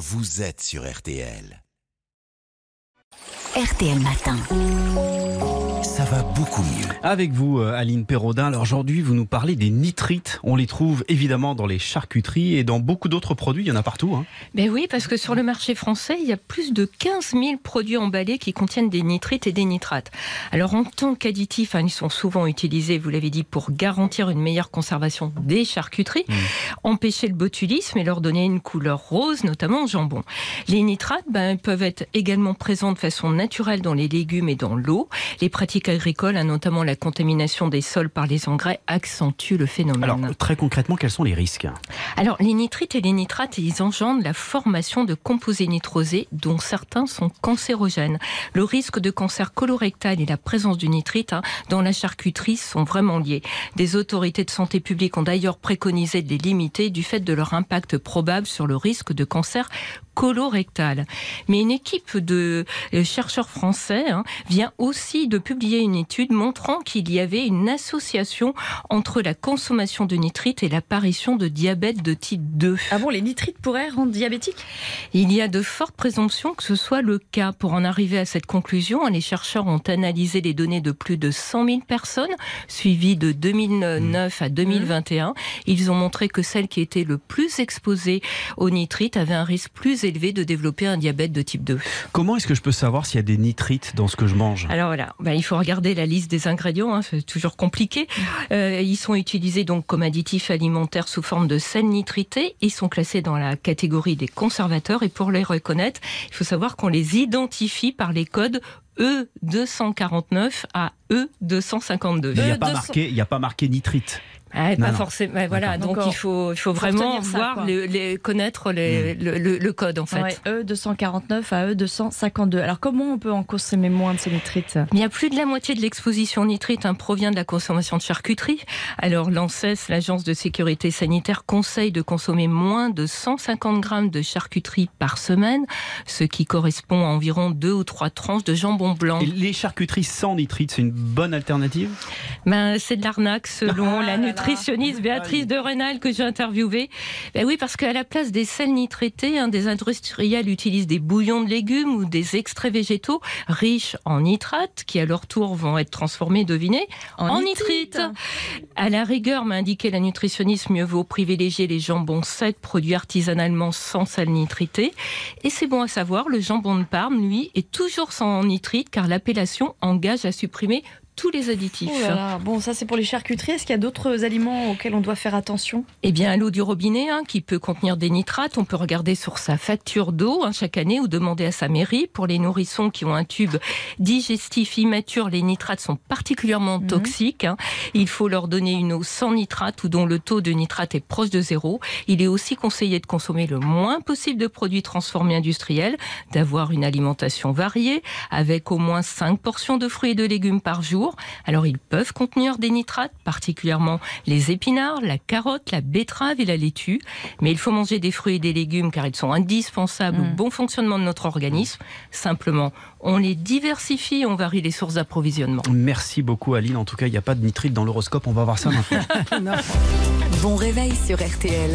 vous êtes sur RTL. RTL Matin. Ça va beaucoup mieux. Avec vous, euh, Aline Perraudin. Alors aujourd'hui, vous nous parlez des nitrites. On les trouve évidemment dans les charcuteries et dans beaucoup d'autres produits. Il y en a partout. Hein. Ben oui, parce que sur le marché français, il y a plus de 15 000 produits emballés qui contiennent des nitrites et des nitrates. Alors en tant qu'additifs, hein, ils sont souvent utilisés, vous l'avez dit, pour garantir une meilleure conservation des charcuteries, Mmh. empêcher le botulisme et leur donner une couleur rose, notamment au jambon. Les nitrates ben, peuvent être également présents de façon naturelle dans les légumes et dans l'eau. Les pratiques agricoles, hein, notamment la contamination des sols par les engrais, accentuent le phénomène. Alors très concrètement, quels sont les risques Alors, les nitrites et les nitrates, ils engendrent la formation de composés nitrosés dont certains sont cancérogènes. Le risque de cancer colorectal et la présence du nitrite hein, dans la charcuterie sont vraiment liés. Des autorités de santé publique ont d'ailleurs préconisé de les limiter du fait de leur impact probable sur le risque de cancer colorectal. Mais une équipe de euh, chercheurs français hein, vient aussi de publier une étude montrant qu'il y avait une association entre la consommation de nitrite et l'apparition de diabète de type 2. Ah bon, les nitrites pourraient rendre diabétique Il y a de fortes présomptions que ce soit le cas. Pour en arriver à cette conclusion, les chercheurs ont analysé les données de plus de 100 000 personnes, suivies de 2009 à 2021. Ils ont montré que celles qui étaient le plus exposées au nitrite avaient un risque plus élevé de développer un diabète de type 2. Comment est-ce que je peux savoir s'il y a des nitrites dans ce que je mange? Alors voilà, ben, il faut regarder la liste des ingrédients, hein, c'est toujours compliqué. Euh, ils sont utilisés donc comme additifs alimentaires sous forme de sel nitrité. Ils sont classés dans la catégorie des conservateurs et pour les reconnaître, il faut savoir qu'on les identifie par les codes E E249 à E E252. Il n'y a, pas 200. marqué- il y a pas marqué nitrite. Ah, Non, pas forcément. voilà, donc il faut, il faut Faut vraiment ça, voir, les, les- connaître les- le, le- le code en fait. Ouais, E249 à E252. Alors comment on peut en consommer moins de ces nitrites? Il y a plus de la moitié de l'exposition au nitrite hein, provient de la consommation de charcuterie. Alors l'ANSES, l'Agence de sécurité sanitaire, conseille de consommer moins de 150 grammes de charcuterie par semaine, ce qui correspond à environ deux ou trois tranches de jambon blanc. Et les charcuteries sans nitrite, c'est une bonne alternative? Ben, c'est de l'arnaque selon Ah la là là. Nutritionniste Béatrice de Renal que j'ai interviewée. Ben oui, parce qu'à la place des sels nitrités, hein, des industriels utilisent des bouillons de légumes ou des extraits végétaux riches en nitrates qui à leur tour vont être transformés, devinez, en, nitrite. À la rigueur, m'a indiqué la nutritionniste, mieux vaut privilégier les jambons secs produits artisanalement sans sel nitrité. Et c'est bon à savoir, le jambon de Parme, lui, est toujours sans nitrite car l'appellation engage à supprimer tous les additifs. Oh là là. Bon, ça c'est pour les charcuteries. Est-ce qu'il y a d'autres aliments auxquels on doit faire attention? Eh bien, l'eau du robinet, hein, qui peut contenir des nitrates, on peut regarder sur sa facture d'eau hein, chaque année ou demander à sa mairie. Pour les nourrissons qui ont un tube digestif immature, les nitrates sont particulièrement Mhm. toxiques. hein. Il faut leur donner une eau sans nitrate ou dont le taux de nitrate est proche de zéro. Il est aussi conseillé de consommer le moins possible de produits transformés industriels, d'avoir une alimentation variée, avec au moins 5 portions de fruits et de légumes par jour. Alors, ils peuvent contenir des nitrates, particulièrement les épinards, la carotte, la betterave et la laitue. Mais il faut manger des fruits et des légumes car ils sont indispensables Mm. au bon fonctionnement de notre organisme. Simplement, on les diversifie, on varie les sources d'approvisionnement. Merci beaucoup Aline. En tout cas, il n'y a pas de nitrite dans l'horoscope. On va voir ça maintenant. Bon réveil sur RTL.